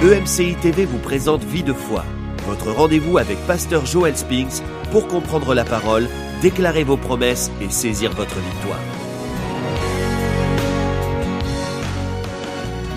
EMCI TV vous présente Vie de foi, votre rendez-vous avec Pasteur Joel Spinks pour comprendre la parole, déclarer vos promesses et saisir votre victoire.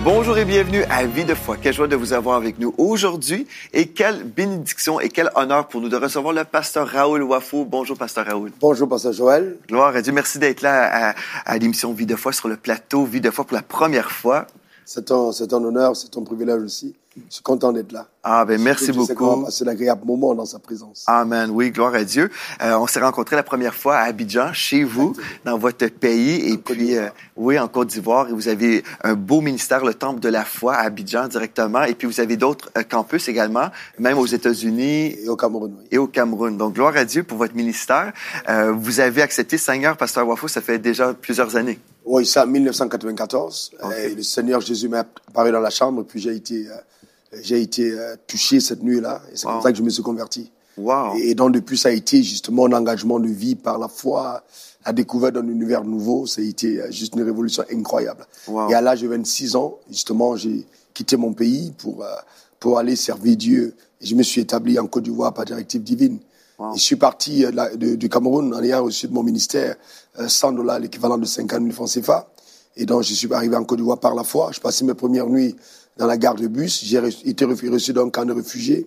Bonjour et bienvenue à Vie de foi. Quelle joie de vous avoir avec nous aujourd'hui et quelle bénédiction et quel honneur pour nous de recevoir le pasteur Raoul Wafou. Bonjour, pasteur Raoul. Bonjour, pasteur Joël. Gloire à Dieu. Merci d'être là à, à l'émission Vie de foi sur le plateau Vie de foi pour la première fois. C'est un, c'est un honneur, c'est un privilège aussi. Je suis content d'être là. Ah, ben merci beaucoup. va passer d'agréables moments dans sa présence. Amen. Oui, gloire à Dieu. Euh, on s'est rencontrés la première fois à Abidjan, chez vous, dans votre pays, et puis euh, oui, en Côte d'Ivoire. Et vous avez un beau ministère, le Temple de la foi à Abidjan directement, et puis vous avez d'autres euh, campus également, même aux États-Unis Et au Cameroun, oui. et au Cameroun. Donc gloire à Dieu pour votre ministère. Euh, vous avez accepté Seigneur, pasteur Wafou, ça fait déjà plusieurs années. Oui, c'est en 1994. Ok. Euh, le Seigneur Jésus m'a apparu dans la chambre, puis j'ai été, euh, j'ai été euh, touché cette nuit-là. Et c'est Wow. comme ça que je me suis converti. Wow. Et, et donc, depuis, ça a été justement un engagement de vie par la foi, la découverte d'un univers nouveau. Ça a été euh, juste une révolution incroyable. Wow. Et à l'âge de 26 ans, justement, j'ai quitté mon pays pour, pour aller servir Dieu. Et je me suis établi en Côte d'Ivoire par directive divine. Wow. Et je suis parti euh, du Cameroun en ayant reçu de mon ministère euh, 100 dollars, l'équivalent de 50 000 francs CFA. Et donc, je suis arrivé en Côte d'Ivoire par la foi. Je passais mes premières nuits dans la gare de bus. J'ai été reçu dans un camp de réfugiés.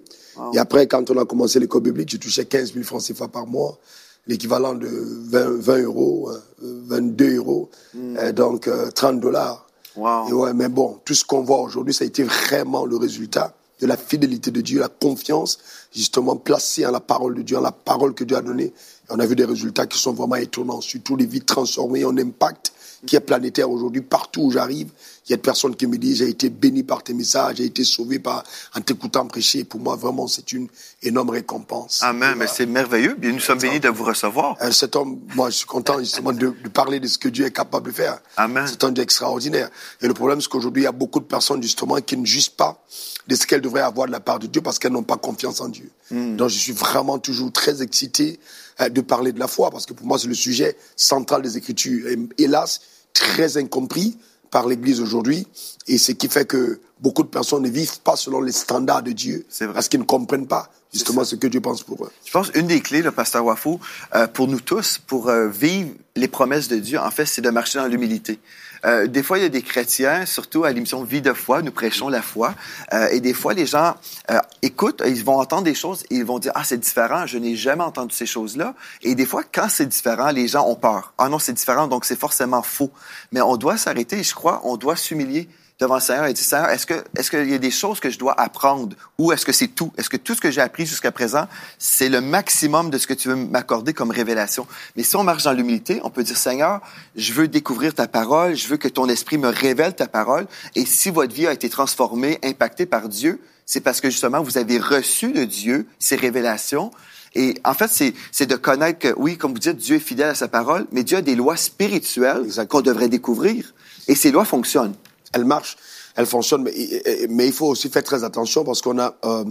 Et après, quand on a commencé l'école biblique, je touchais 15 000 francs CFA par mois, l'équivalent de 20, 20 euros, euh, 22 euros, euh, donc euh, 30 dollars. Wow. Et ouais, mais bon, tout ce qu'on voit aujourd'hui, ça a été vraiment le résultat de la fidélité de Dieu, la confiance, justement placée en la parole de Dieu, en la parole que Dieu a donnée. On a vu des résultats qui sont vraiment étonnants, surtout les vies transformées, un impact qui est planétaire aujourd'hui. Partout où j'arrive, il y a des personnes qui me disent, j'ai été béni par tes messages, j'ai été sauvé par, en t'écoutant prêcher. Pour moi, vraiment, c'est une énorme récompense. Amen. Mais c'est merveilleux. Nous sommes bénis de vous recevoir. Euh, cet homme, moi, je suis content justement de, de parler de ce que Dieu est capable de faire. Amen. C'est un Dieu extraordinaire. Et le problème, c'est qu'aujourd'hui, il y a beaucoup de personnes justement qui ne jugent pas de ce qu'elles devraient avoir de la part de Dieu parce qu'elles n'ont pas confiance en Dieu. Hmm. Donc, je suis vraiment toujours très excité euh, de parler de la foi parce que pour moi, c'est le sujet central des Écritures. Et, hélas, très incompris par l'Église aujourd'hui. Et ce qui fait que beaucoup de personnes ne vivent pas selon les standards de Dieu C'est vrai. parce qu'ils ne comprennent pas justement ce que Dieu pense pour eux. Je pense une des clés, le pasteur Wafou, euh, pour nous tous, pour euh, vivre les promesses de Dieu, en fait, c'est de marcher dans l'humilité. Euh, des fois, il y a des chrétiens, surtout à l'émission Vie de foi, nous prêchons la foi, euh, et des fois, les gens euh, écoutent, ils vont entendre des choses et ils vont dire ah c'est différent, je n'ai jamais entendu ces choses-là. Et des fois, quand c'est différent, les gens ont peur. Ah non, c'est différent, donc c'est forcément faux. Mais on doit s'arrêter, je crois, on doit s'humilier devant le Seigneur et dire Seigneur, est-ce que est-ce qu'il y a des choses que je dois apprendre? Ou est-ce que c'est tout? Est-ce que tout ce que j'ai appris jusqu'à présent, c'est le maximum de ce que tu veux m'accorder comme révélation? Mais si on marche dans l'humilité, on peut dire Seigneur, je veux découvrir ta parole, je veux que ton esprit me révèle ta parole. Et si votre vie a été transformée, impactée par Dieu, c'est parce que justement vous avez reçu de Dieu ces révélations. Et en fait, c'est, c'est de connaître que, oui, comme vous dites, Dieu est fidèle à sa parole, mais Dieu a des lois spirituelles qu'on devrait découvrir. Et ces lois fonctionnent. Elle marche, elle fonctionne, mais, il faut aussi faire très attention parce qu'on a euh,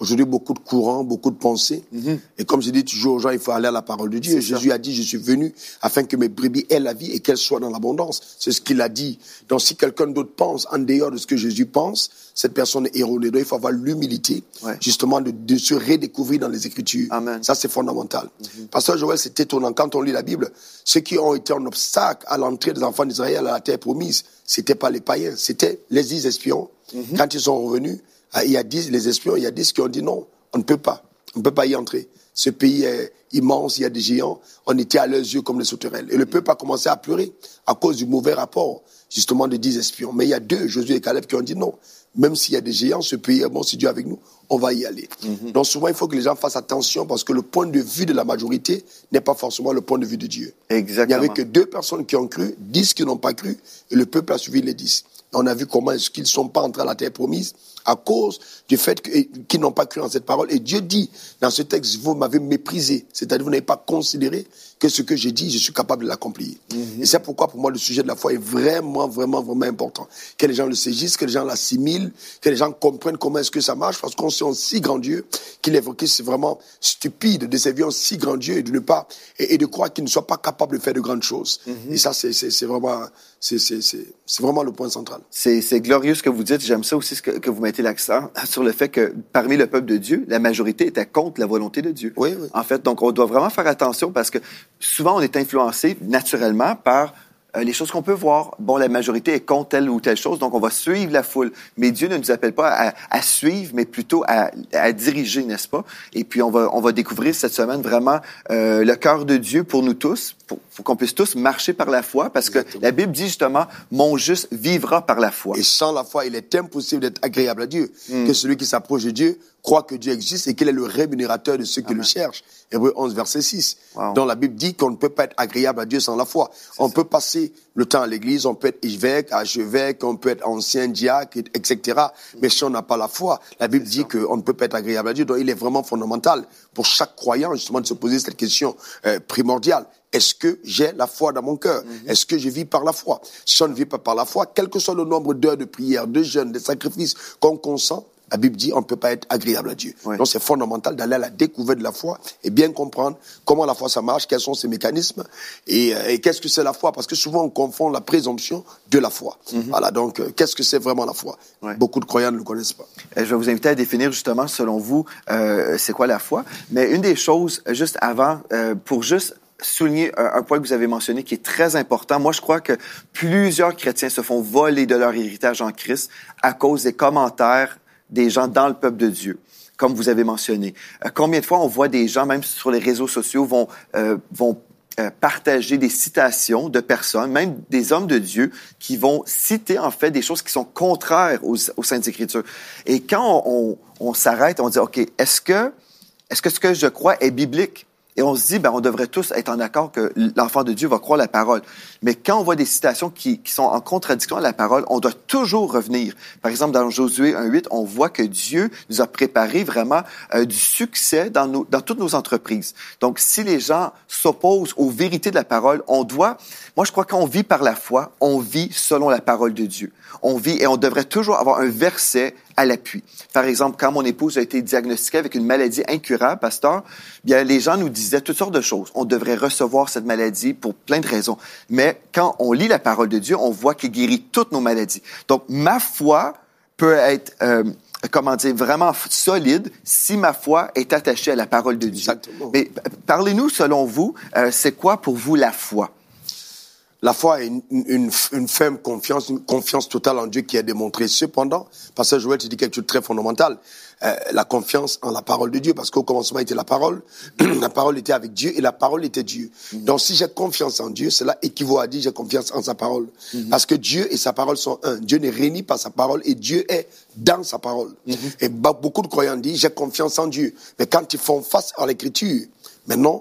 aujourd'hui beaucoup de courants, beaucoup de pensées. Et comme je dis toujours aux gens, il faut aller à la parole de Dieu. Mhm. Ça. Jésus a dit, je suis venu afin que mes brebis aient la vie et qu'elles soient dans l'abondance. C'est ce qu'il a dit. Donc si quelqu'un d'autre pense en dehors de ce que Jésus pense, cette personne est erronée. Donc il faut avoir l'humilité, Ouais. justement, de, de se redécouvrir dans les Écritures. Amen. Ça, c'est fondamental. Pasteur Joël, c'est étonnant. Quand on lit la Bible, ceux qui ont été un obstacle à l'entrée des enfants d'Israël à la terre promise, c'était pas les païens, c'était les espions. Quand ils sont revenus, il y a dix, les espions, il y a dix qui ont dit non, on ne peut pas. On ne peut pas y entrer. Ce pays est immense, il y a des géants. On était à leurs yeux comme les sauterelles. Et le peuple a commencé à pleurer à cause du mauvais rapport, justement, des dix espions. Mais il y a deux, Josué et Caleb, qui ont dit non. Même s'il y a des géants, ce pays est bon, si Dieu est avec nous, on va y aller. Donc souvent, il faut que les gens fassent attention parce que le point de vue de la majorité n'est pas forcément le point de vue de Dieu. Il n'y Exactement. avait que deux personnes qui ont cru, dix qui n'ont pas cru, et le peuple a suivi les dix. On a vu comment est-ce qu'ils ne sont pas entrés à la terre promise à cause du fait qu'ils n'ont pas cru en cette parole. Et Dieu dit dans ce texte, vous m'avez méprisé, c'est-à-dire vous n'avez pas considéré que ce que j'ai dit, je suis capable de l'accomplir. Et c'est pourquoi pour moi le sujet de la foi est vraiment, vraiment, vraiment important. Que les gens le saisissent, que les gens l'assimilent, que les gens comprennent comment est-ce que ça marche, parce qu'on sait un si grand Dieu qu'il est, c'est vraiment stupide de servir un si grand Dieu et de ne pas, et, de croire qu'il ne soit pas capable de faire de grandes choses. Et ça, c'est vraiment, c'est vraiment le point central. C'est glorieux ce que vous dites. J'aime ça aussi ce que, que vous mettez l'accent sur le fait que parmi le peuple de Dieu, la majorité était contre la volonté de Dieu. Oui, oui. En fait, donc on doit vraiment faire attention parce que souvent on est influencé naturellement par euh, les choses qu'on peut voir. Bon, la majorité est contre telle ou telle chose, donc on va suivre la foule. Mais Dieu ne nous appelle pas à, à suivre, mais plutôt à, à diriger, n'est-ce pas? Et puis on va, on va découvrir cette semaine vraiment euh, le cœur de Dieu pour nous tous, pour, pour qu'on puisse tous marcher par la foi, parce que la Bible dit justement, mon juste vivra par la foi. Et sans la foi, il est impossible d'être agréable à Dieu. Mm. Que celui qui s'approche de Dieu croit que Dieu existe et qu'il est le rémunérateur de ceux qui le cherchent. Hébreu 11, verset 6. Wow. Dans la Bible dit qu'on ne peut pas être agréable à Dieu sans la foi. On ça. peut passer le temps à l'église, on peut être évêque, archevêque, on peut être ancien diacre, etc. Mais si on n'a pas la foi, la Bible dit qu'on ne peut pas être agréable à Dieu. Donc il est vraiment fondamental pour chaque croyant justement de se poser cette question euh, primordiale. Est-ce que j'ai la foi dans mon cœur? Mm -hmm. Est-ce que je vis par la foi? Si on ne vit pas par la foi, quel que soit le nombre d'heures de prière, de jeûne, de sacrifices qu'on consent, la Bible dit on ne peut pas être agréable à Dieu. Donc c'est fondamental d'aller à la découverte de la foi et bien comprendre comment la foi ça marche, quels sont ses mécanismes et, euh, et qu'est-ce que c'est la foi parce que souvent on confond la présomption de la foi. Mm -hmm. Voilà donc euh, qu'est-ce que c'est vraiment la foi? Beaucoup de croyants ne le connaissent pas. Et je vais vous inviter à définir justement selon vous euh, c'est quoi la foi. Mais une des choses juste avant euh, pour juste souligner un, point que vous avez mentionné qui est très important. Moi, je crois que plusieurs chrétiens se font voler de leur héritage en Christ à cause des commentaires des gens dans le peuple de Dieu comme vous avez mentionné. Euh, combien de fois on voit des gens, même sur les réseaux sociaux, vont, euh, vont euh, partager des citations de personnes, même des hommes de Dieu, qui vont citer en fait des choses qui sont contraires aux, aux Saintes Écritures. Et quand on, on, on s'arrête, on dit, OK, est-ce que, est-ce que ce que je crois est biblique? Et on se dit, ben, on devrait tous être en accord que l'enfant de Dieu va croire la parole. Mais quand on voit des citations qui, sont en contradiction à la parole, on doit toujours revenir. Par exemple, dans Josué 1.8, on voit que Dieu nous a préparé vraiment euh, du succès dans, nos, dans toutes nos entreprises. Donc, si les gens s'opposent aux vérités de la parole, on doit, moi je crois qu'on vit par la foi, on vit selon la parole de Dieu. On vit et on devrait toujours avoir un verset à l'appui. Par exemple, quand mon épouse a été diagnostiquée avec une maladie incurable, pasteur, bien les gens nous disaient toutes sortes de choses. On devrait recevoir cette maladie pour plein de raisons. Mais quand on lit la parole de Dieu, on voit qu'il guérit toutes nos maladies. Donc ma foi peut être euh, comment dire, vraiment solide si ma foi est attachée à la parole de Dieu. Exactement. Mais parlez-nous, selon vous, euh, c'est quoi pour vous la foi? La foi est une, une, une, ferme confiance, une confiance totale en Dieu qui est démontrée. Cependant, Pasteur Joël, tu dis quelque chose de très fondamental, euh, la confiance en la parole de Dieu, parce qu'au commencement était la parole, la parole était avec Dieu et la parole était Dieu. Mm -hmm. Donc si j'ai confiance en Dieu, cela équivaut à dire j'ai confiance en sa parole. Mm -hmm. Parce que Dieu et sa parole sont un. Dieu ne réunit pas sa parole et Dieu est dans sa parole. Mm -hmm. Et beaucoup de croyants disent j'ai confiance en Dieu. Mais quand ils font face à l'écriture, maintenant,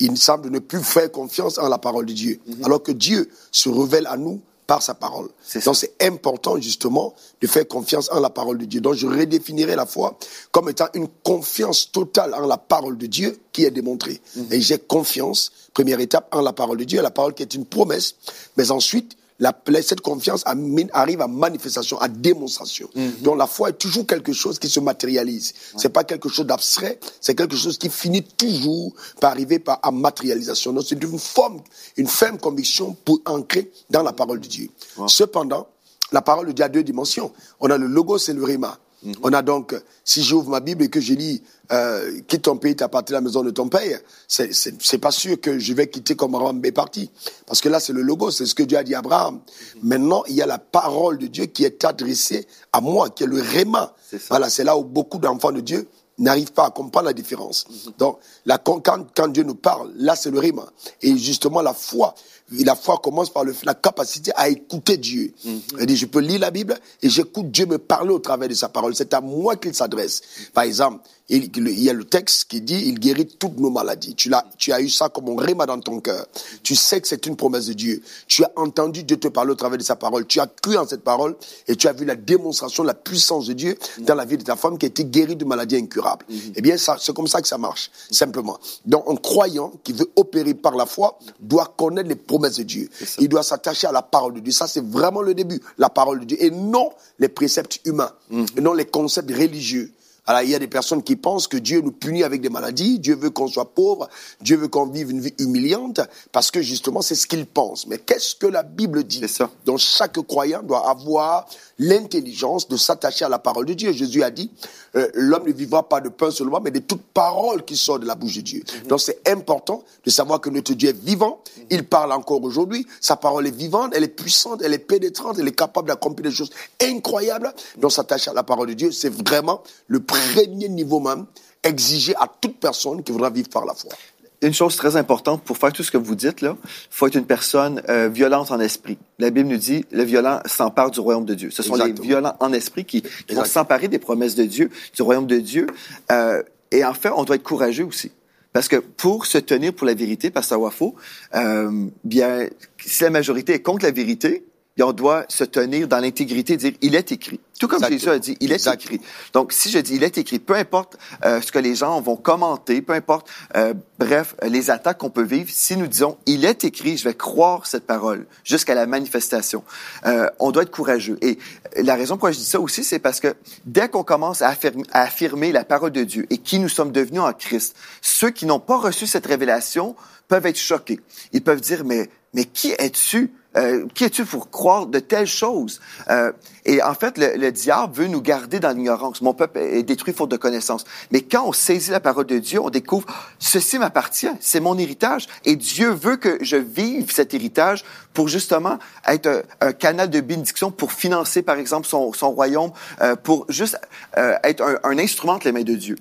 il semble ne plus faire confiance en la parole de Dieu, mm -hmm. alors que Dieu se révèle à nous par sa parole. Donc c'est important justement de faire confiance en la parole de Dieu. Donc je redéfinirai la foi comme étant une confiance totale en la parole de Dieu qui est démontrée. Mm -hmm. Et j'ai confiance, première étape, en la parole de Dieu, la parole qui est une promesse, mais ensuite la, cette confiance arrive à manifestation, à démonstration. Mm -hmm. Donc la foi est toujours quelque chose qui se matérialise. Ouais. C'est pas quelque chose d'abstrait, c'est quelque chose qui finit toujours par arriver par, à matérialisation. Donc c'est une forme, une ferme conviction pour ancrer dans la parole de Dieu. Cependant, la parole de Dieu a deux dimensions. On a le logos et le rima. Mm -hmm. On a donc, si j'ouvre ma Bible et que je lis euh, quitte ton pays, t'appartient à la maison de ton père, c'est pas sûr que je vais quitter comme Abraham est parti. Parce que là, c'est le logo, c'est ce que Dieu a dit à Abraham. -hmm. Maintenant, il y a la parole de Dieu qui est adressée à moi, qui est le réma. Voilà, c'est là où beaucoup d'enfants de Dieu n'arrivent pas à comprendre la différence. -hmm. Donc, la, quand, quand, Dieu nous parle, là, c'est le rima. Et justement, la foi la foi commence par le, la capacité à écouter Dieu. Il dit, je peux lire la Bible et j'écoute Dieu me parler au travers de sa parole. C'est à moi qu'il s'adresse. Par exemple, il, il, y a le texte qui dit, il guérit toutes nos maladies. Tu, l'as, tu as eu ça comme un réma dans ton cœur. Tu sais que c'est une promesse de Dieu. Tu as entendu Dieu te parler au travers de sa parole. Tu as cru en cette parole et tu as vu la démonstration, la puissance de Dieu dans la vie de ta femme qui a été guérie de maladies incurables. Eh bien, c'est comme ça que ça marche, simplement. Donc, un croyant qui veut opérer par la foi doit connaître les promesses de Dieu. Il doit s'attacher à la parole de Dieu. Ça, c'est vraiment le début, la parole de Dieu. Et non les préceptes humains, et non les concepts religieux. Alors, il y a des personnes qui pensent que Dieu nous punit avec des maladies, Dieu veut qu'on soit pauvre, Dieu veut qu'on vive une vie humiliante, parce que justement, c'est ce qu'ils pensent. Mais qu'est-ce que la Bible dit ça. Donc, chaque croyant doit avoir l'intelligence de s'attacher à la parole de Dieu. Jésus a dit, euh, l'homme ne vivra pas de pain seulement, mais de toute parole qui sort de la bouche de Dieu. Donc, c'est important de savoir que notre Dieu est vivant, il parle encore aujourd'hui, sa parole est vivante, elle est puissante, elle est pénétrante, elle est capable d'accomplir des choses incroyables. Donc, s'attacher à la parole de Dieu, c'est vraiment le premier niveau même exigé à toute personne qui voudra vivre par la foi. Une chose très importante pour faire tout ce que vous dites là, faut être une personne euh, violente en esprit. La Bible nous dit le violent s'empare du royaume de Dieu. Ce sont Exactement. les violents en esprit qui, qui vont s'emparer des promesses de Dieu, du royaume de Dieu. Euh, et en fait, on doit être courageux aussi. Parce que pour se tenir pour la vérité, Pasteur Wafo, euh, bien, si la majorité est contre la vérité, bien, on doit se tenir dans l'intégrité, dire il est écrit. Tout comme Exactement. Jésus a dit, il est Exactement. écrit. Donc, si je dis il est écrit, peu importe euh, ce que les gens vont commenter, peu importe, euh, bref, les attaques qu'on peut vivre, si nous disons il est écrit, je vais croire cette parole jusqu'à la manifestation. Euh, on doit être courageux. Et la raison pourquoi je dis ça aussi, c'est parce que dès qu'on commence à affirmer, à affirmer la parole de Dieu et qui nous sommes devenus en Christ, ceux qui n'ont pas reçu cette révélation peuvent être choqués. Ils peuvent dire mais mais qui es-tu euh, qui es-tu pour croire de telles choses? Euh, et en fait, le, le diable veut nous garder dans l'ignorance. Mon peuple est détruit faute de connaissance. Mais quand on saisit la parole de Dieu, on découvre, ceci m'appartient, c'est mon héritage. Et Dieu veut que je vive cet héritage pour justement être un, un canal de bénédiction pour financer, par exemple, son, son royaume, euh, pour juste euh, être un, un instrument entre les mains de Dieu.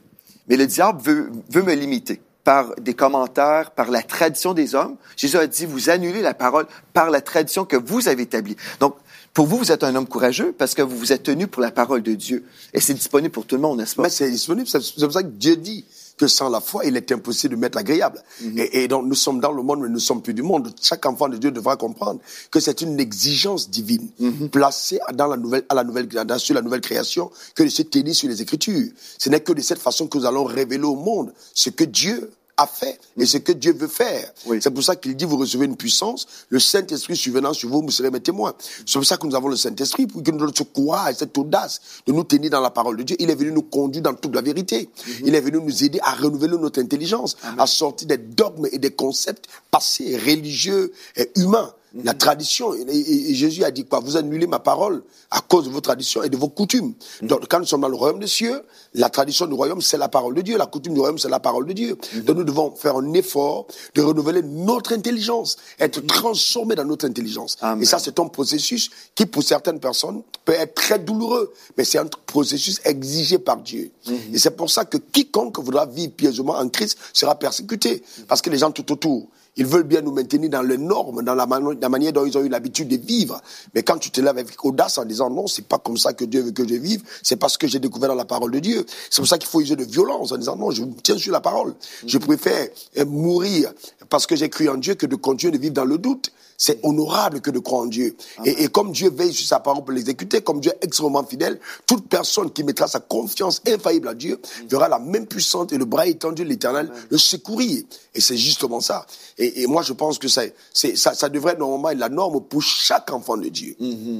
Mais le diable veut, veut me limiter par des commentaires, par la tradition des hommes. Jésus a dit, vous annulez la parole par la tradition que vous avez établie. Donc, pour vous, vous êtes un homme courageux parce que vous vous êtes tenu pour la parole de Dieu. Et c'est disponible pour tout le monde, n'est-ce pas? Mais c'est disponible. C'est pour ça que Dieu dit que sans la foi, il est impossible de mettre agréable. et, et donc, nous sommes dans le monde, mais nous ne sommes plus du monde. Chaque enfant de Dieu devra comprendre que c'est une exigence divine placée dans la nouvelle, à la nouvelle, dans- sur la nouvelle création que de se tenir sur les Écritures. Ce n'est que de cette façon que nous allons révéler au monde ce que Dieu a fait et ce que Dieu veut faire. Oui. C'est pour ça qu'il dit, vous recevez une puissance, le Saint-Esprit survenant sur vous, vous serez mes témoins. C'est pour ça que nous avons le Saint-Esprit, pour que nous donne ce courage, cette audace de nous tenir dans la parole de Dieu. Il est venu nous conduire dans toute la vérité. Il est venu nous aider à renouveler notre intelligence, à sortir des dogmes et des concepts passés, religieux et humains. La tradition, et, et- et Jésus a dit quoi? Vous annulez ma parole à cause de vos traditions et de vos coutumes. Donc, quand nous sommes dans le royaume des cieux, la tradition du royaume, c'est la parole de Dieu. La coutume du royaume, c'est la parole de Dieu. Donc, nous devons faire un effort de renouveler notre intelligence, être transformés dans notre intelligence. Amen. Et ça, c'est un processus qui, pour certaines personnes, peut être très douloureux, mais c'est un processus exigé par Dieu. Et c'est pour ça que quiconque voudra vivre pieusement en Christ sera persécuté, parce que les gens tout autour, ils veulent bien nous maintenir dans les normes, dans la, la manière dont ils ont eu l'habitude de vivre. Mais quand tu te lèves avec audace en disant non, c'est pas comme ça que Dieu veut que je vive, c'est parce que j'ai découvert dans la parole de Dieu. C'est pour ça qu'il faut user de violence en disant non, je tiens sur la parole. Je préfère euh, mourir parce que j'ai cru en Dieu que de continuer de vivre dans le doute. C'est honorable que de croire en Dieu. Et, et comme Dieu veille sur sa parole pour l'exécuter, comme Dieu est extrêmement fidèle, toute personne qui mettra sa confiance infaillible à Dieu verra la même puissance et le bras étendu de l'éternel le secourir. Et c'est justement ça. Et, et moi, je pense que ça, ça devrait normalement être la norme pour chaque enfant de Dieu.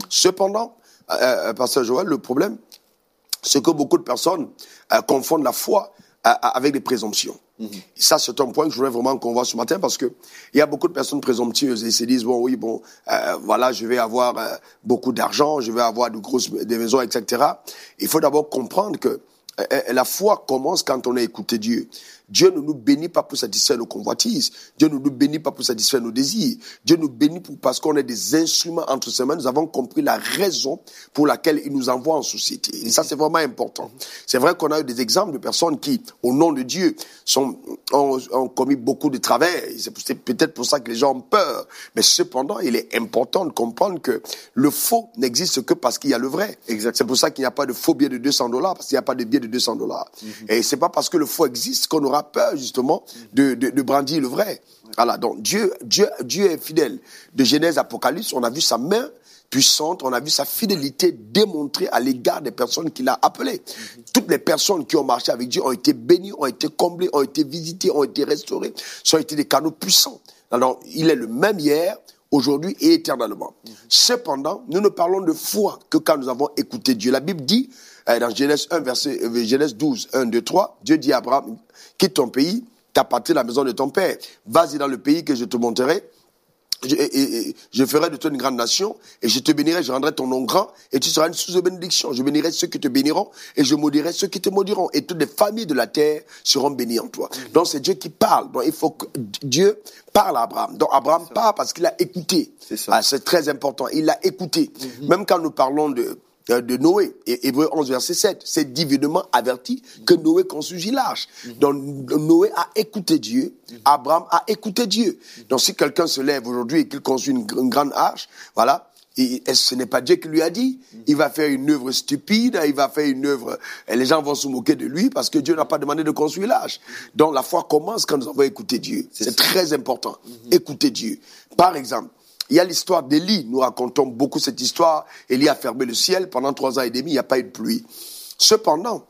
Cependant, euh, euh, Pasteur Joël, le problème, c'est que beaucoup de personnes euh, confondent la foi euh, avec des présomptions. Et ça, c'est un point que je voudrais vraiment qu'on voit ce matin parce que il y a beaucoup de personnes présomptueuses et se disent bon oui bon euh, voilà je vais avoir euh, beaucoup d'argent, je vais avoir de grosses des maisons etc. Il faut d'abord comprendre que euh, la foi commence quand on a écouté Dieu. Dieu ne nous bénit pas pour satisfaire nos convoitises. Dieu ne nous bénit pas pour satisfaire nos désirs. Dieu nous bénit pour, parce qu'on est des instruments entre ses mains. Nous avons compris la raison pour laquelle il nous envoie en société. Et ça, c'est vraiment important. C'est vrai qu'on a eu des exemples de personnes qui, au nom de Dieu, sont, ont, ont commis beaucoup de travers. C'est peut-être pour ça que les gens ont peur. Mais cependant, il est important de comprendre que le faux n'existe que parce qu'il y a le vrai. C'est pour ça qu'il n'y a pas de faux billet de 200 dollars, parce qu'il n'y a pas de billet de 200 dollars. Mm -hmm. Et c'est pas parce que le faux existe qu'on aura peur, justement, de, de, brandir le vrai. Voilà. Donc, Dieu, Dieu, Dieu est fidèle. De Genèse à Apocalypse, on a vu sa main puissante, on a vu sa fidélité démontrée à l'égard des personnes qu'il a appelées. Toutes les personnes qui ont marché avec Dieu ont été bénies, ont été comblées, ont été visitées, ont été restaurées, sont été des canaux puissants. Alors, il est le même hier, aujourd'hui et éternellement. Cependant, nous ne parlons de foi que quand nous avons écouté Dieu. La Bible dit, dans Genèse 1, verset, euh, Genèse 12, 1, 2, 3, Dieu dit à Abraham, quitte ton pays, ta patrie, la maison de ton père. Vas-y dans le pays que je te montrerai. Je, et, et, je, ferai de toi une grande nation et je te bénirai, je rendrai ton nom grand et tu seras une source de bénédiction. Je bénirai ceux qui te béniront et je maudirai ceux qui te maudiront et toutes les familles de la terre seront bénies en toi. Donc c'est Dieu qui parle. Donc il faut que Dieu parle à Abraham. Donc Abraham parle parce qu'il a écouté. C'est ah, très important. Il a écouté. Mmh. Même quand nous parlons de de Noé, Hébreu 11, verset 7, c'est divinement averti que Noé construisit l'arche. Donc Noé a écouté Dieu, Abraham a écouté Dieu. Donc si quelqu'un se lève aujourd'hui et qu'il construit une, une, grande arche, voilà, et, ce n'est pas Dieu qui lui a dit? Il va faire une œuvre stupide, il va faire une œuvre, et les gens vont se moquer de lui parce que Dieu n'a pas demandé de construire l'arche. Donc la foi commence quand nous avons écouté Dieu. C'est très important. Écouter Dieu. Par exemple, il y a l'histoire d'Élie. Nous racontons beaucoup cette histoire. Élie a fermé le ciel pendant trois ans et demi. Il n'y a pas eu de pluie. Cependant,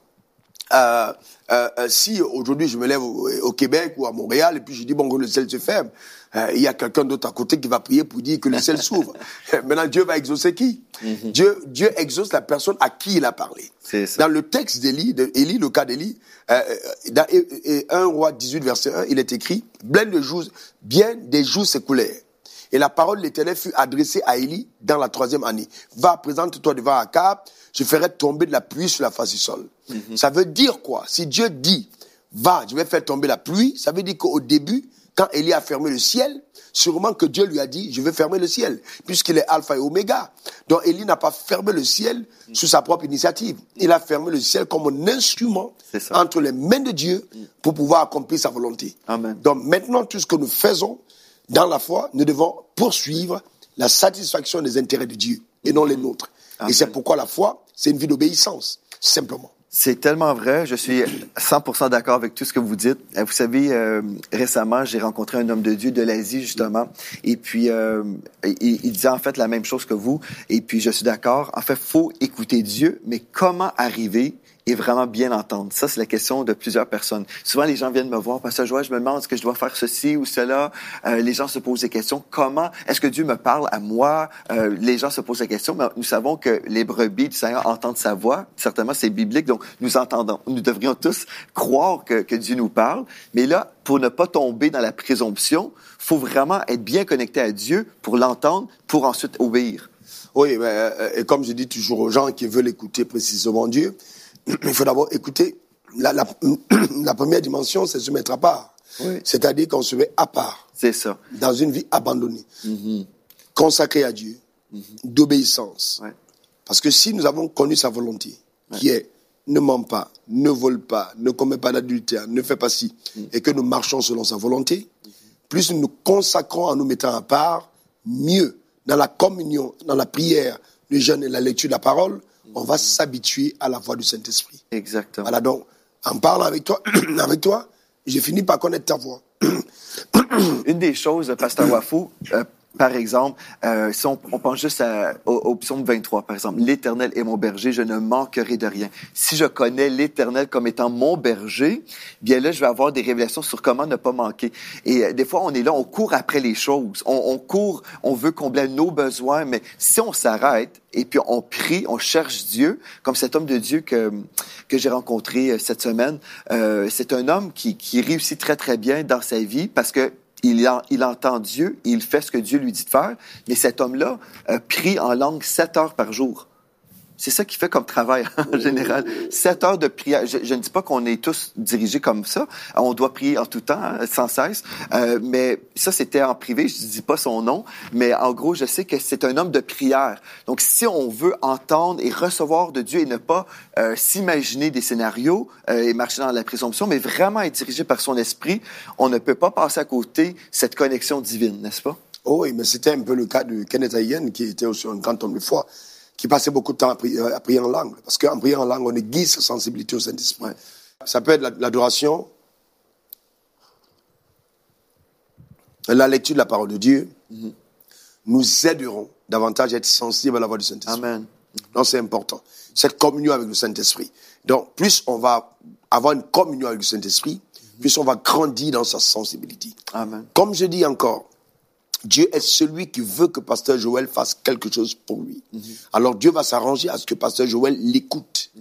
euh, euh, si aujourd'hui je me lève au, au, Québec ou à Montréal et puis je dis bon que le ciel se ferme, euh, il y a quelqu'un d'autre à côté qui va prier pour dire que le ciel s'ouvre. Maintenant Dieu va exaucer qui? Mm -hmm. Dieu Dieu exauce la personne à qui il a parlé. Dans le texte d'Élie, le cas d'Élie, dans 1 roi 18 verset 1, il est écrit bien de jours, bien des jours s'écoulèrent. Et la parole de l'Éternel fut adressée à Élie dans la troisième année. Va, présente-toi devant Akab, je ferai tomber de la pluie sur la face du sol. Mm -hmm. Ça veut dire quoi? Si Dieu dit, va, je vais faire tomber la pluie, ça veut dire qu'au début, quand Élie a fermé le ciel, sûrement que Dieu lui a dit, je vais fermer le ciel, puisqu'il est alpha et oméga. Donc Élie n'a pas fermé le ciel -hmm. sous sa propre initiative. Il a fermé le ciel comme un instrument entre les mains de Dieu pour pouvoir accomplir sa volonté. Amen. Donc maintenant, tout ce que nous faisons, dans la foi, nous devons poursuivre la satisfaction des intérêts de Dieu et non les nôtres. Amen. Et c'est pourquoi la foi, c'est une vie d'obéissance, simplement. C'est tellement vrai. Je suis 100% d'accord avec tout ce que vous dites. Vous savez, euh, récemment, j'ai rencontré un homme de Dieu de l'Asie, justement. Et puis, euh, il, il, disait en fait la même chose que vous. Et puis, je suis d'accord. En fait, faut écouter Dieu, mais comment arriver et vraiment bien entendre. Ça, c'est la question de plusieurs personnes. Souvent, les gens viennent me voir, parce que je me demande est-ce que je dois faire ceci ou cela? Euh, les gens se posent des questions. Comment est-ce que Dieu me parle à moi? Euh, les gens se posent des questions, mais nous savons que les brebis du Seigneur entendent sa voix. Certainement, c'est biblique, donc nous entendons. Nous devrions tous croire que, que Dieu nous parle. Mais là, pour ne pas tomber dans la présomption, faut vraiment être bien connecté à Dieu pour l'entendre, pour ensuite obéir. Oui, mais, euh, et comme je dis toujours aux gens qui veulent écouter précisément Dieu, il faut d'abord écouter. La, la, la, première dimension, c'est se mettre à part. Oui. C'est-à-dire qu'on se met à part. C'est ça. Dans une vie abandonnée. Mm -hmm. Consacrée à Dieu. Mm -hmm. D'obéissance. Ouais. Parce que si nous avons connu sa volonté, ouais. qui est ne ment pas, ne vole pas, ne commet pas d'adultère, ne fais pas ci, mm -hmm. et que nous marchons selon sa volonté, plus nous nous consacrons en nous mettant à part, mieux, dans la communion, dans la prière, le jeûne et la lecture de la parole, on va s'habituer à la voix du Saint-Esprit. Exactement. Voilà, donc, en parlant avec toi, avec toi, j'ai fini par connaître ta voix. Une des choses, Pasteur Wafou, euh, par exemple, euh, si on, on, pense juste à, au, au, psaume 23, par exemple, l'Éternel est mon berger, je ne manquerai de rien. Si je connais l'Éternel comme étant mon berger, bien là, je vais avoir des révélations sur comment ne pas manquer. Et euh, des fois, on est là, on court après les choses, on, on court, on veut combler nos besoins, mais si on s'arrête et puis on prie, on cherche Dieu, comme cet homme de Dieu que que j'ai rencontré euh, cette semaine, euh, c'est un homme qui, qui réussit très très bien dans sa vie parce que il, il, entend Dieu, il fait ce que Dieu lui dit de faire, mais cet homme-là euh, prie en langue sept heures par jour. C'est ça qui fait comme travail en général. Sept heures de prière. Je, je ne dis pas qu'on est tous dirigés comme ça. On doit prier en tout temps, hein, sans cesse. Euh, mais ça, c'était en privé. Je dis pas son nom, mais en gros, je sais que c'est un homme de prière. Donc, si on veut entendre et recevoir de Dieu et ne pas euh, s'imaginer des scénarios euh, et marcher dans la présomption, mais vraiment être dirigé par son esprit, on ne peut pas passer à côté cette connexion divine, n'est-ce pas? Oh oui, mais c'était un peu le cas de Kenneth Hayen, qui était aussi un grand homme de foi, qui passait beaucoup de temps à prier, à prier en langue. Parce qu'en priant en langue, on aiguise sa sensibilité au Saint-Esprit. Ça peut être l'adoration, la lecture de la parole de Dieu, nous aideront davantage à être sensibles à la voix du Saint-Esprit. Amen. Donc c'est important. Cette communion avec le Saint-Esprit. Donc plus on va avoir une communion avec le Saint-Esprit, plus on va grandir dans sa sensibilité. Amen. Comme je dis encore, Dieu est celui qui veut que Pasteur Joël fasse quelque chose pour lui. Alors Dieu va s'arranger à ce que Pasteur Joël l'écoute.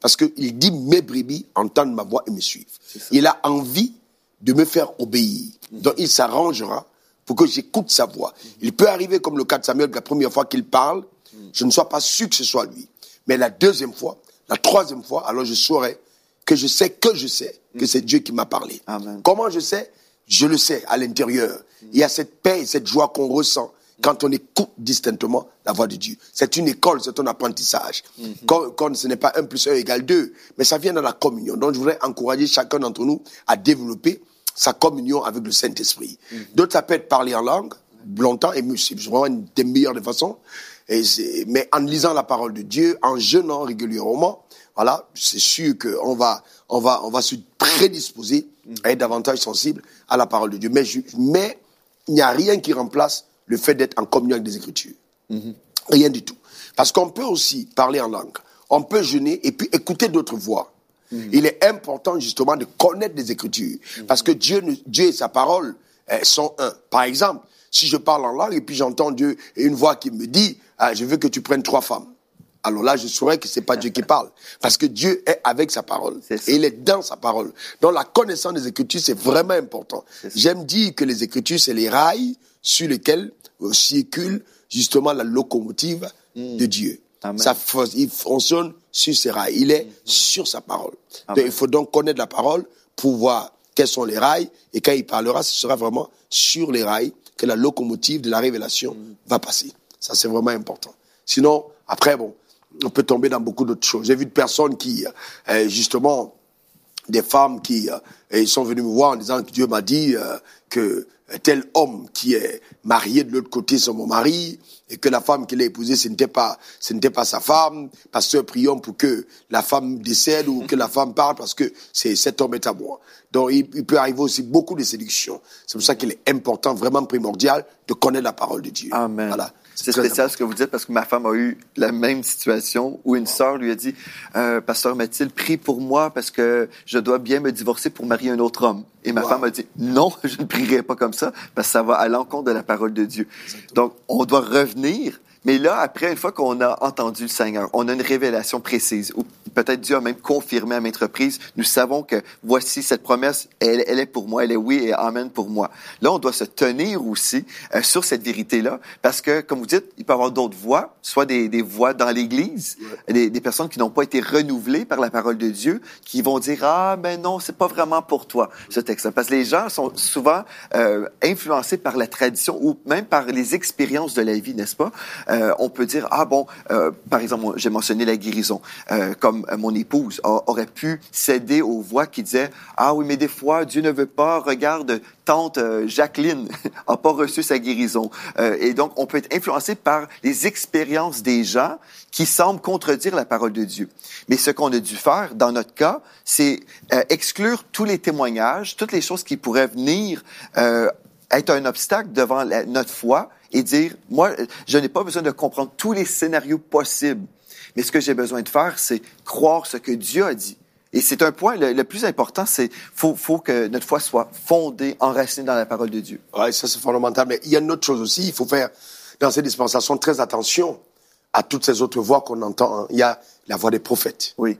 Parce qu'il dit, mes brebis entendent ma voix et me suivent. Il a envie de me faire obéir. Donc il s'arrangera pour que j'écoute sa voix. Il peut arriver comme le cas de Samuel, la première fois qu'il parle, je ne sois pas sûr que ce soit lui. Mais la deuxième fois, la troisième fois, alors je saurai que je sais que je sais que c'est Dieu qui m'a parlé. Amen. Comment je sais? Je le sais à l'intérieur. Il y a cette paix et cette joie qu'on ressent quand on écoute distinctement la voix de Dieu. C'est une école, c'est un apprentissage. Quand, quand ce n'est pas 1 plus 1 égale 2, mais ça vient dans la communion. Donc je voudrais encourager chacun d'entre nous à développer sa communion avec le Saint-Esprit. D'autres, ça peut être parler en langue, longtemps, et c'est vraiment une des meilleures des façons. Et mais en lisant la parole de Dieu, en jeûnant régulièrement, voilà, c'est sûr qu'on va, on va, on va se prédisposer à être davantage sensible à la parole de Dieu. Mais, je- mais il n'y a rien qui remplace le fait d'être en communion avec les Écritures. Rien du tout. Parce qu'on peut aussi parler en langue. On peut jeûner et puis écouter d'autres voix. Il est important justement de connaître les Écritures. Parce que Dieu, et sa parole euh, sont un. Par exemple, si je parle en langue et puis j'entends Dieu et une voix qui me dit, ah, je veux que tu prennes trois femmes. Alors là, je saurais que c'est pas Dieu qui parle. Parce que Dieu est avec sa parole. Et il est dans sa parole. Donc la connaissance des Écritures, c'est vraiment important. J'aime dire que les Écritures, c'est les rails sur lesquels euh, circule justement la locomotive de Dieu. Amen. Ça, il fonctionne sur ses rails. Il est sur sa parole. Donc, il faut donc connaître la parole pour voir quels sont les rails. Et quand il parlera, ce sera vraiment sur les rails que la locomotive de la révélation va passer. Ça, c'est vraiment important. Sinon, après, bon, on peut tomber dans beaucoup d'autres choses. J'ai vu de personnes qui, euh, justement, des femmes qui euh, ils sont venues me voir en disant que Dieu m'a dit euh, que tel homme qui est marié de l'autre côté c'est mon mari et que la femme qu'il a épousée ce n'était pas ce n'était pas sa femme. Pasteur prions pour que la femme décède ou que la femme parle parce que c'est cet homme est à moi. Donc il, il peut arriver aussi beaucoup de séductions. C'est pour ça qu'il est important vraiment primordial de connaître la parole de Dieu. Amen. voilà C'est spécial ce que vous dites parce que ma femme a eu la même situation où une sœur lui a dit euh, Pasteur Mathilde, prie pour moi parce que je dois bien me divorcer pour marier un autre homme. Et ma Wow. femme a dit Non, je ne prierai pas comme ça parce que ça va à l'encontre de la parole de Dieu. Donc, on doit revenir. Mais là, après, une fois qu'on a entendu le Seigneur, on a une révélation précise, peut-être Dieu a même confirmé à maintes reprises, nous savons que voici cette promesse, elle, elle est pour moi, elle est oui et amen pour moi. Là, on doit se tenir aussi euh, sur cette vérité-là, parce que, comme vous dites, il peut y avoir d'autres voix, soit des, des voix dans l'Église, des, des personnes qui n'ont pas été renouvelées par la parole de Dieu, qui vont dire, ah, ben non, c'est pas vraiment pour toi, ce texte-là. Parce que les gens sont souvent euh, influencés par la tradition ou même par les expériences de la vie, n'est-ce pas? Euh, on peut dire, ah bon, euh, par exemple, j'ai mentionné la guérison, euh, comme mon épouse aurait pu céder aux voix qui disaient, ah oui, mais des fois, Dieu ne veut pas, regarde, tante euh, Jacqueline a pas reçu sa guérison. Euh, et donc, on peut être influencé par les expériences des gens qui semblent contredire la parole de Dieu. Mais ce qu'on a dû faire, dans notre cas, c'est euh, exclure tous les témoignages, toutes les choses qui pourraient venir euh, être un obstacle devant notre foi et dire, moi, je n'ai pas besoin de comprendre tous les scénarios possibles. Mais ce que j'ai besoin de faire, c'est croire ce que Dieu a dit. Et c'est un point, le, le plus important, c'est faut, faut que notre foi soit fondée, enracinée dans la parole de Dieu. Ouais, ça c'est fondamental. Mais il y a une autre chose aussi, il faut faire dans ces dispensations très attention à toutes ces autres voix qu'on entend. hein. Il y a la voix des prophètes. Oui.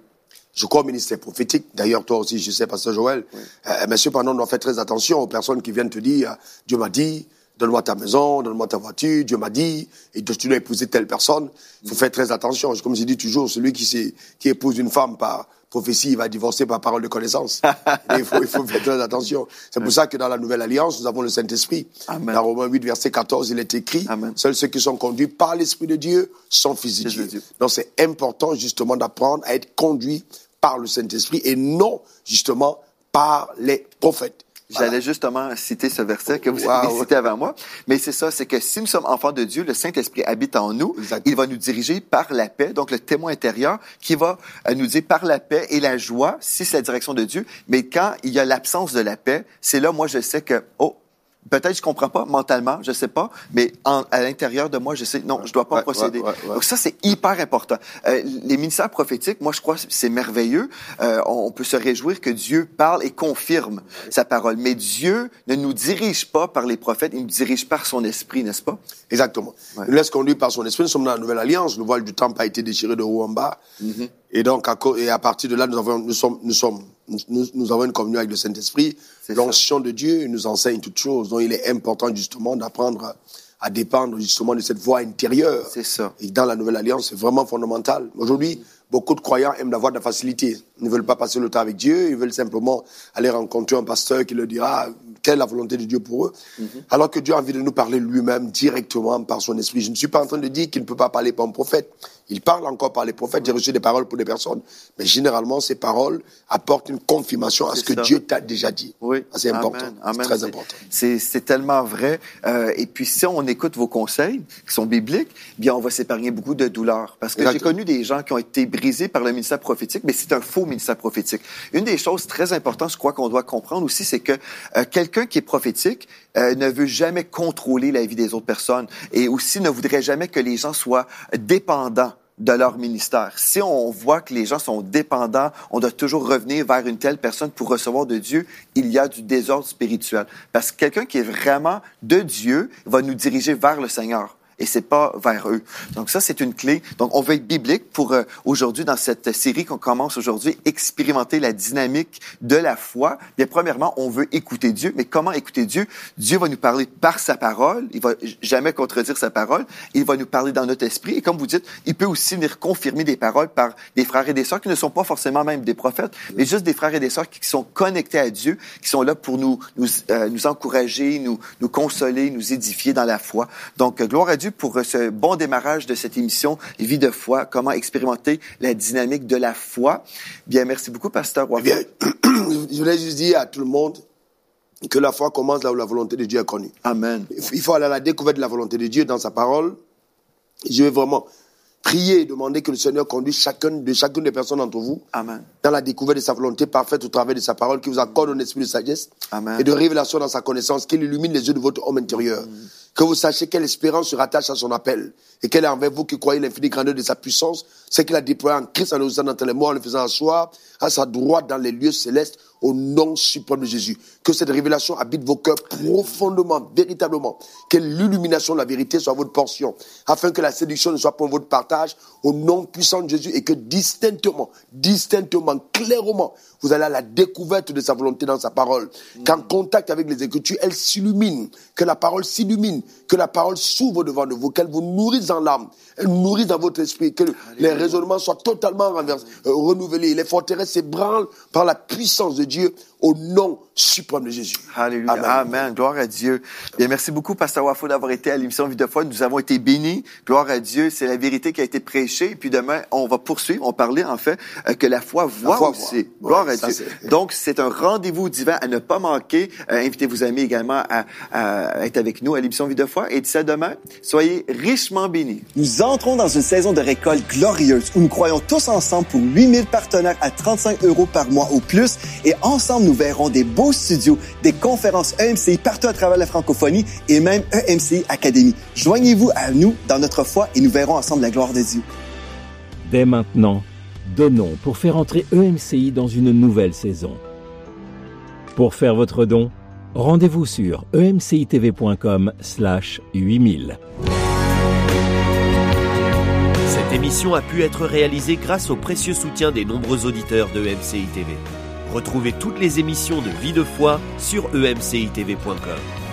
Je crois au ministère prophétique. D'ailleurs, toi aussi, je sais, Pasteur Joël. Euh, mais cependant, on doit faire très attention aux personnes qui viennent te dire, Dieu m'a dit, donne-moi ta maison, donne-moi ta voiture, Dieu m'a dit, et tu dois épouser telle personne. Il faut faire très attention. Comme je dis toujours, celui qui, qui épouse une femme par prophétie, il va divorcer par parole de connaissance. il, faut, il faut faire très attention. C'est pour ça que dans la Nouvelle Alliance, nous avons le Saint-Esprit. Dans Romains 8, verset 14, il est écrit, seuls ceux qui sont conduits par l'Esprit de Dieu sont fils de Dieu. Donc c'est important justement d'apprendre à être conduit par le Saint-Esprit et non justement par les prophètes. J'allais justement citer ce verset que vous avez cité avant moi. Mais c'est ça, c'est que si nous sommes enfants de Dieu, le Saint-Esprit habite en nous. Il va nous diriger par la paix, donc le témoin intérieur qui va euh, nous dire par la paix et la joie, si c'est la direction de Dieu. Mais quand il y a l'absence de la paix, c'est là, moi, je sais que, oh, Peut-être je comprends pas mentalement, je sais pas, mais à l'intérieur de moi, je sais non, je dois pas procéder. Donc ça c'est hyper important. Euh, les ministères prophétiques, moi je crois c'est merveilleux. Euh, on peut se réjouir que Dieu parle et confirme sa parole, mais Dieu ne nous dirige pas par les prophètes, il nous dirige par son esprit, n'est-ce pas? Exactement. Il nous laisse conduire par son esprit. Nous sommes dans la nouvelle alliance. Le voile du temple a été déchiré de haut en bas. Mm-hmm. Et donc, à, et à partir de là, nous, avons, nous, sommes, nous, sommes, nous, nous avons une communion avec le Saint-Esprit. L'onction de Dieu nous enseigne toutes choses. Donc, il est important justement d'apprendre à dépendre justement de cette voie intérieure. C'est ça. Et dans la Nouvelle Alliance, c'est vraiment fondamental. Aujourd'hui, beaucoup de croyants aiment avoir de la facilité. Ils ne veulent pas passer le temps avec Dieu, ils veulent simplement aller rencontrer un pasteur qui leur dira est la volonté de Dieu pour eux. Mhm. Alors que Dieu a envie de nous parler lui-même directement par son esprit. Je ne suis pas en train de dire qu'il ne peut pas parler par un prophète. Il parle encore par les prophètes. J'ai reçu des paroles pour des personnes. Mais généralement, ces paroles apportent une confirmation à ce que Dieu t'a déjà dit. Oui. C'est important. C'est très important. C'est tellement vrai. Euh, et puis, si on écoute vos conseils, qui sont bibliques, bien, on va s'épargner beaucoup de douleurs. Parce que j'ai connu des gens qui ont été brisés par le ministère prophétique, mais c'est un faux ministère prophétique. Une des choses très importantes, je crois qu'on doit comprendre aussi, c'est que euh, quelqu'un qui est prophétique euh, ne veut jamais contrôler la vie des autres personnes et aussi ne voudrait jamais que les gens soient dépendants de leur ministère. Si on voit que les gens sont dépendants, on doit toujours revenir vers une telle personne pour recevoir de Dieu, il y a du désordre spirituel. Parce que quelqu'un qui est vraiment de Dieu va nous diriger vers le Seigneur et c'est pas vers eux. Donc ça, c'est une clé. Donc on veut être biblique pour euh, aujourd'hui, dans cette série qu'on commence aujourd'hui, expérimenter la dynamique de la foi. Bien, premièrement, on veut écouter Dieu. Mais comment écouter Dieu? Dieu va nous parler par sa parole. Il va jamais contredire sa parole. Il va nous parler dans notre esprit. Et comme vous dites, il peut aussi venir confirmer des paroles par des frères et des sœurs qui ne sont pas forcément même des prophètes, mais juste des frères et des sœurs qui sont connectés à Dieu, qui sont là pour nous, nous, euh, encourager, nous, nous consoler, nous édifier dans la foi. Donc, gloire à Dieu pour ce bon démarrage de cette émission Vie de foi, comment expérimenter la dynamique de la foi. Bien, merci beaucoup, Pasteur eh Bien, je voulais juste dire à tout le monde que la foi commence là où la volonté de Dieu est connue. Amen. Il faut aller à la découverte de la volonté de Dieu dans sa parole. Je vais vraiment prier et demander que le Seigneur conduise chacune de chacune des personnes d'entre vous Amen. dans la découverte de sa volonté parfaite au travers de sa parole, qui vous accorde un esprit de sagesse Amen. et de révélation dans sa connaissance, qu'il illumine les yeux de votre homme intérieur. Que vous sachiez quelle espérance se rattache à son appel et quelle est envers vous qui croyez l'infini grandeur de sa puissance, c'est qu'il a déployé en Christ en nous entre les morts, en le faisant asseoir à sa droite dans les lieux célestes au nom suprême de Jésus. Que cette révélation habite vos cœurs profondément, véritablement. Que l'illumination de la vérité soit votre portion, afin que la séduction ne soit pas votre partage, au nom puissant de Jésus, et que distinctement, distinctement, clairement, vous allez à la découverte de sa volonté dans sa parole. Qu'en contact avec les Écritures, elle s'illumine, que la parole s'illumine, que la parole s'ouvre devant vous, qu'elle vous nourrisse dans l'âme, elle nourrisse dans votre esprit, que les raisonnements soient totalement renversés, euh, renouvelés, les forteresses s'ébranlent par la puissance de Dieu au nom suprême de Jésus. Alléluia. Amen. Gloire à Dieu. Bien, merci beaucoup, Pasteur Wafo, d'avoir été à l'émission Vie de foi. Nous avons été bénis. Gloire à Dieu. C'est la vérité qui a été prêchée. Et puis demain, on va poursuivre. On parlait, en fait, euh, que la foi voit aussi. Gloire à Dieu. Donc, c'est un rendez-vous divin à ne pas manquer. Euh, invitez vos amis également à, à, être avec nous à l'émission Vie de foi. Et d'ici à demain, soyez richement bénis. Nous entrons dans une saison de récolte glorieuse où nous croyons tous ensemble pour 8000 partenaires à 35 euros par mois ou plus. Et ensemble, nous verrons des beaux studios, des conférences EMCI partout à travers la francophonie et même EMCI Academy. Joignez-vous à nous dans notre foi et nous verrons ensemble la gloire de Dieu. Dès maintenant, donnons pour faire entrer EMCI dans une nouvelle saison. Pour faire votre don, rendez-vous sur emcitv.com slash 8000. Cette émission a pu être réalisée grâce au précieux soutien des nombreux auditeurs de EMCI TV. Retrouvez toutes les émissions de Vie de foi sur emcitv.com.